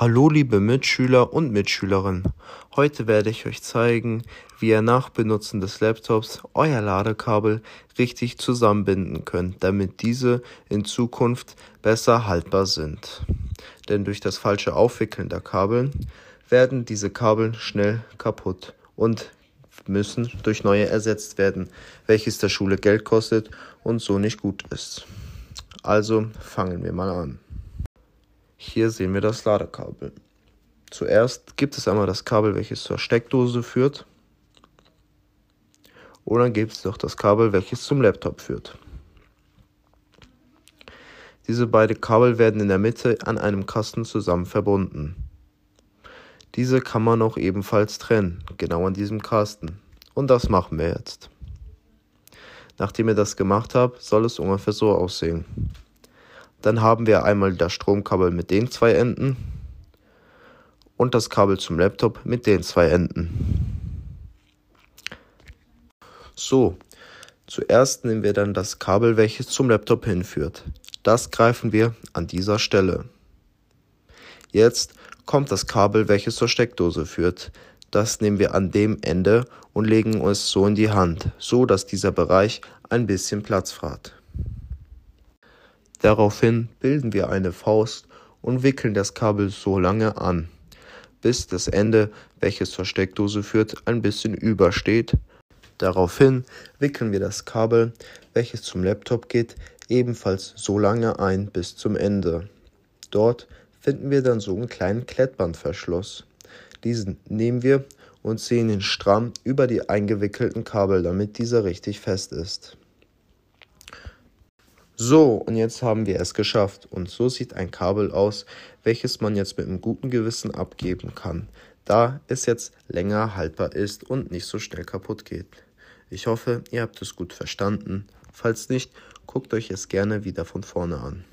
Hallo liebe Mitschüler und Mitschülerinnen. Heute werde ich euch zeigen, wie ihr nach Benutzen des Laptops euer Ladekabel richtig zusammenbinden könnt, damit diese in Zukunft besser haltbar sind. Denn durch das falsche Aufwickeln der Kabel werden diese Kabel schnell kaputt und müssen durch neue ersetzt werden, welches der Schule Geld kostet und so nicht gut ist. Also fangen wir mal an. Hier sehen wir das Ladekabel. Zuerst gibt es einmal das Kabel, welches zur Steckdose führt. Und dann gibt es noch das Kabel, welches zum Laptop führt. Diese beiden Kabel werden in der Mitte an einem Kasten zusammen verbunden. Diese kann man auch ebenfalls trennen, genau an diesem Kasten. Und das machen wir jetzt. Nachdem ihr das gemacht habt, soll es ungefähr so aussehen. Dann haben wir einmal das Stromkabel mit den zwei Enden und das Kabel zum Laptop mit den zwei Enden. So, zuerst nehmen wir dann das Kabel, welches zum Laptop hinführt. Das greifen wir an dieser Stelle. Jetzt kommt das Kabel, welches zur Steckdose führt. Das nehmen wir an dem Ende und legen es so in die Hand, so dass dieser Bereich ein bisschen Platz hat. Daraufhin bilden wir eine Faust und wickeln das Kabel so lange an, bis das Ende, welches zur Steckdose führt, ein bisschen übersteht. Daraufhin wickeln wir das Kabel, welches zum Laptop geht, ebenfalls so lange ein bis zum Ende. Dort finden wir dann so einen kleinen Klettbandverschluss. Diesen nehmen wir und ziehen ihn stramm über die eingewickelten Kabel, damit dieser richtig fest ist. So, und jetzt haben wir es geschafft. Und so sieht ein Kabel aus, welches man jetzt mit einem guten Gewissen abgeben kann, da es jetzt länger haltbar ist und nicht so schnell kaputt geht. Ich hoffe, ihr habt es gut verstanden. Falls nicht, guckt euch es gerne wieder von vorne an.